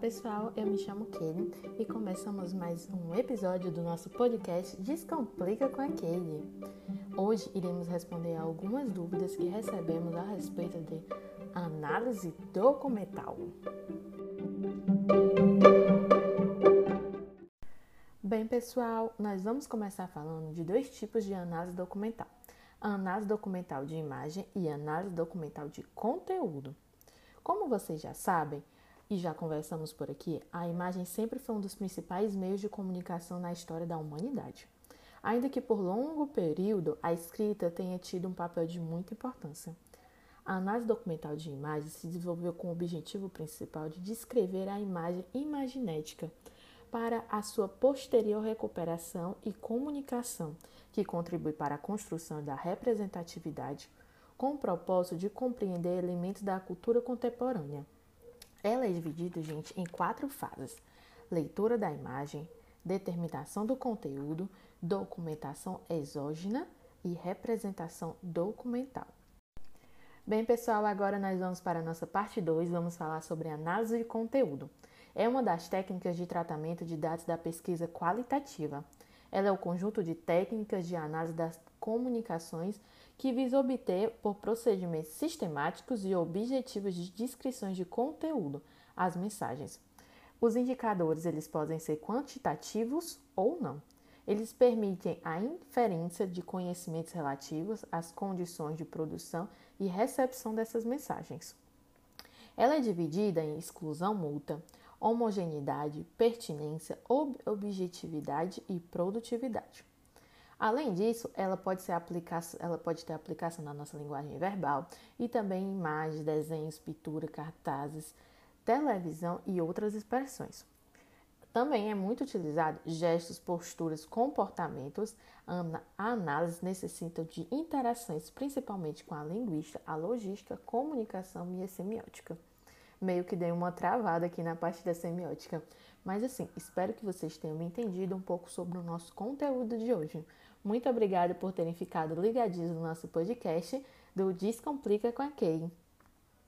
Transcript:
pessoal, eu me chamo Kelly e começamos mais um episódio do nosso podcast Descomplica com a Kelly. Hoje iremos responder algumas dúvidas que recebemos a respeito de análise documental. Bem, pessoal, nós vamos começar falando de dois tipos de análise documental: a análise documental de imagem e análise documental de conteúdo. Como vocês já sabem, e já conversamos por aqui, a imagem sempre foi um dos principais meios de comunicação na história da humanidade. Ainda que por longo período a escrita tenha tido um papel de muita importância. A análise documental de imagens se desenvolveu com o objetivo principal de descrever a imagem imaginética para a sua posterior recuperação e comunicação, que contribui para a construção da representatividade, com o propósito de compreender elementos da cultura contemporânea. Ela é dividida, gente, em quatro fases: leitura da imagem, determinação do conteúdo, documentação exógena e representação documental. Bem, pessoal, agora nós vamos para a nossa parte 2, vamos falar sobre análise de conteúdo. É uma das técnicas de tratamento de dados da pesquisa qualitativa. Ela é o conjunto de técnicas de análise das comunicações que visa obter, por procedimentos sistemáticos e objetivos de descrições de conteúdo, as mensagens. Os indicadores eles podem ser quantitativos ou não. Eles permitem a inferência de conhecimentos relativos às condições de produção e recepção dessas mensagens. Ela é dividida em exclusão multa, homogeneidade, pertinência, ob objetividade e produtividade. Além disso, ela pode, ser ela pode ter aplicação na nossa linguagem verbal e também em imagens, desenhos, pintura, cartazes, televisão e outras expressões. Também é muito utilizado gestos, posturas, comportamentos. A análise necessita de interações, principalmente com a linguística, a logística, comunicação e a semiótica. Meio que dei uma travada aqui na parte da semiótica. Mas assim, espero que vocês tenham entendido um pouco sobre o nosso conteúdo de hoje. Muito obrigada por terem ficado ligadinhos no nosso podcast do Descomplica com a Kay.